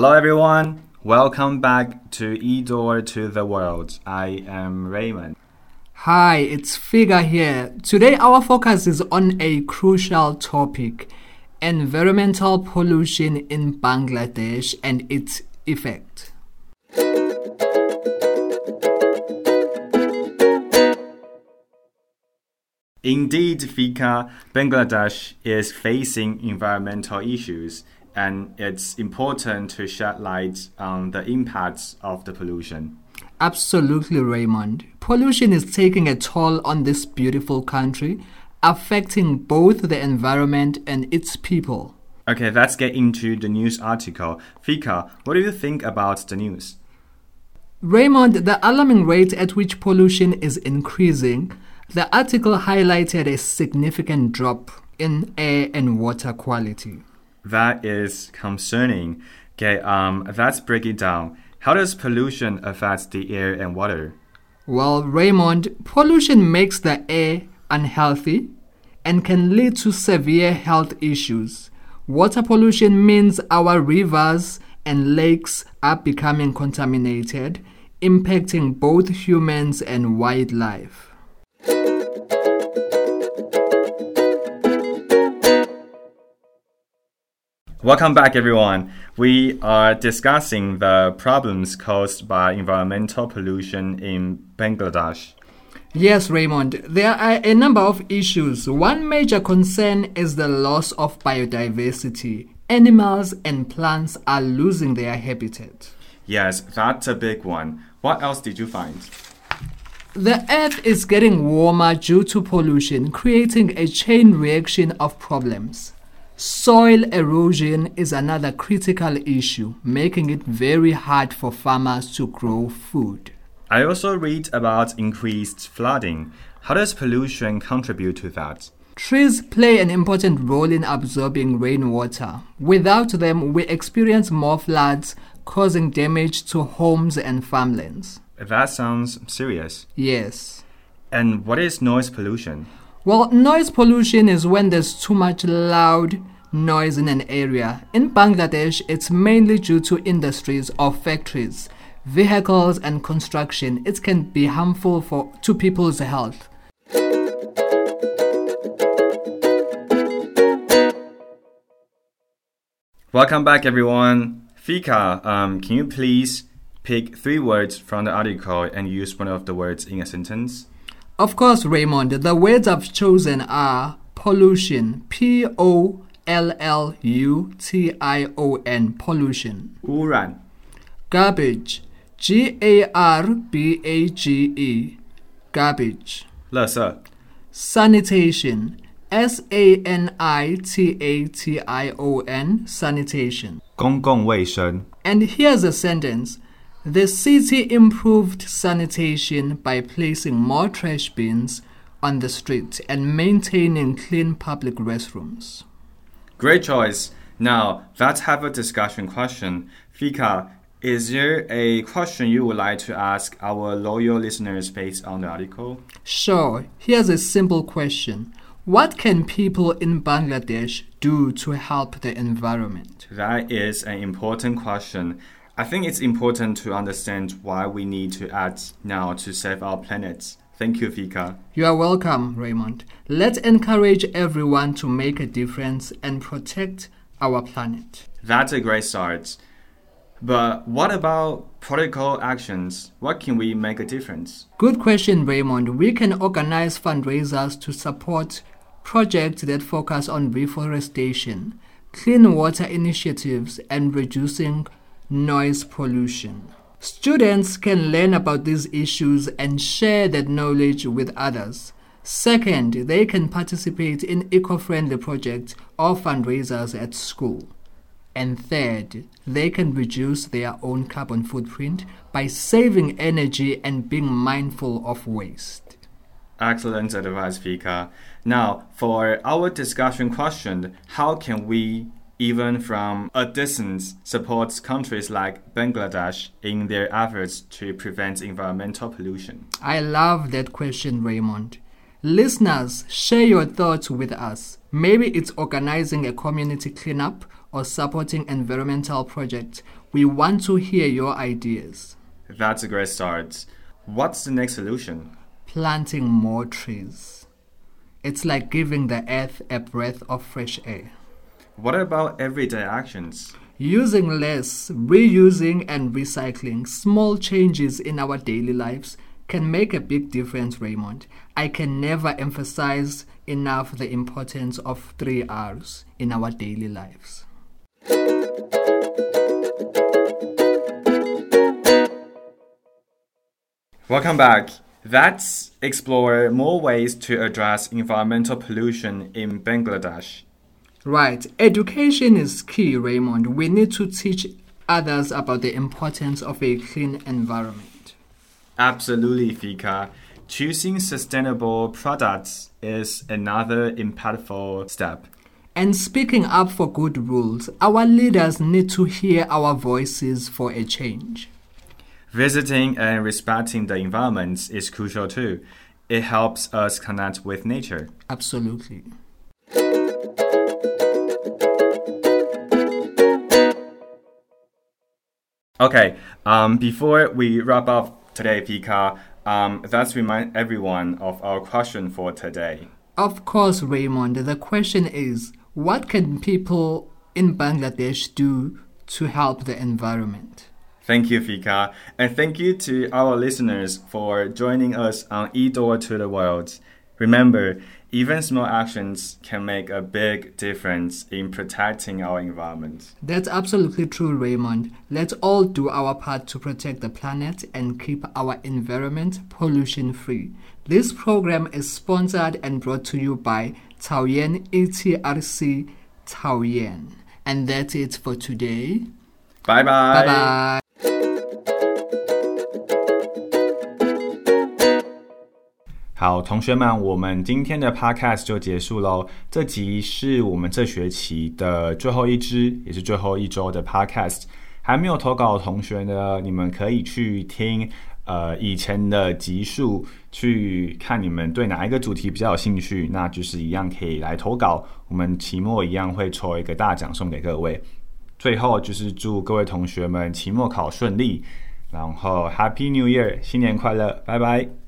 Hello, everyone. Welcome back to eDoor to the World. I am Raymond. Hi, it's Fika here. Today, our focus is on a crucial topic environmental pollution in Bangladesh and its effect. Indeed, Fika, Bangladesh is facing environmental issues, and it's important to shed light on the impacts of the pollution. Absolutely, Raymond. Pollution is taking a toll on this beautiful country, affecting both the environment and its people. Okay, let's get into the news article. Fika, what do you think about the news? Raymond, the alarming rate at which pollution is increasing, the article highlighted a significant drop in air and water quality. That is concerning. Okay, um, let's break it down. How does pollution affect the air and water? Well, Raymond, pollution makes the air unhealthy and can lead to severe health issues. Water pollution means our rivers and lakes are becoming contaminated, impacting both humans and wildlife. Welcome back, everyone. We are discussing the problems caused by environmental pollution in Bangladesh. Yes, Raymond, there are a number of issues. One major concern is the loss of biodiversity. Animals and plants are losing their habitat. Yes, that's a big one. What else did you find? The earth is getting warmer due to pollution, creating a chain reaction of problems. Soil erosion is another critical issue, making it very hard for farmers to grow food. I also read about increased flooding. How does pollution contribute to that? Trees play an important role in absorbing rainwater. Without them, we experience more floods, causing damage to homes and farmlands. That sounds serious. Yes. And what is noise pollution? Well, noise pollution is when there's too much loud noise in an area. In Bangladesh, it's mainly due to industries or factories, vehicles, and construction. It can be harmful for, to people's health. Welcome back, everyone. Fika, um, can you please pick three words from the article and use one of the words in a sentence? Of course, Raymond, the words I've chosen are pollution, P O L L U T I O N, pollution. 污染 Garbage, G A R B A G E, garbage. 垃圾 Sanitation, S A N I T A T I O N, sanitation. 公共卫生 And here's a sentence the city improved sanitation by placing more trash bins on the street and maintaining clean public restrooms. Great choice. Now, let's have a discussion question. Fika, is there a question you would like to ask our loyal listeners based on the article? Sure, here's a simple question What can people in Bangladesh do to help the environment? That is an important question. I think it's important to understand why we need to act now to save our planet. Thank you, Fika. You are welcome, Raymond. Let's encourage everyone to make a difference and protect our planet. That's a great start. But what about political actions? What can we make a difference? Good question, Raymond. We can organize fundraisers to support projects that focus on reforestation, clean water initiatives, and reducing noise pollution. Students can learn about these issues and share that knowledge with others. Second, they can participate in eco friendly projects or fundraisers at school. And third, they can reduce their own carbon footprint by saving energy and being mindful of waste. Excellent advice, Fika. Now, for our discussion question, how can we, even from a distance, supports countries like Bangladesh in their efforts to prevent environmental pollution? I love that question, Raymond. Listeners, share your thoughts with us. Maybe it's organizing a community cleanup or supporting environmental projects. We want to hear your ideas. That's a great start. What's the next solution? Planting more trees. It's like giving the earth a breath of fresh air. What about everyday actions? Using less, reusing, and recycling small changes in our daily lives can make a big difference, Raymond. I can never emphasize enough the importance of three R's in our daily lives. Welcome back. Let's explore more ways to address environmental pollution in Bangladesh. Right. Education is key, Raymond. We need to teach others about the importance of a clean environment. Absolutely, Fika. Choosing sustainable products is another impactful step. And speaking up for good rules, our leaders need to hear our voices for a change. Visiting and respecting the environment is crucial too. It helps us connect with nature. Absolutely. Okay, um, before we wrap up today, Pika, um, let's remind everyone of our question for today. Of course, Raymond, the question is what can people in Bangladesh do to help the environment? Thank you, Fika. And thank you to our listeners for joining us on eDoor to the World. Remember, even small actions can make a big difference in protecting our environment. That's absolutely true, Raymond. Let's all do our part to protect the planet and keep our environment pollution free. This program is sponsored and brought to you by Taoyuan ETRC Taoyuan. And that's it for today. Bye bye. Bye bye. 好，同学们，我们今天的 podcast 就结束喽。这集是我们这学期的最后一支，也是最后一周的 podcast。还没有投稿的同学呢，你们可以去听呃以前的集数，去看你们对哪一个主题比较有兴趣，那就是一样可以来投稿。我们期末一样会抽一个大奖送给各位。最后就是祝各位同学们期末考顺利，然后 Happy New Year，新年快乐，拜拜。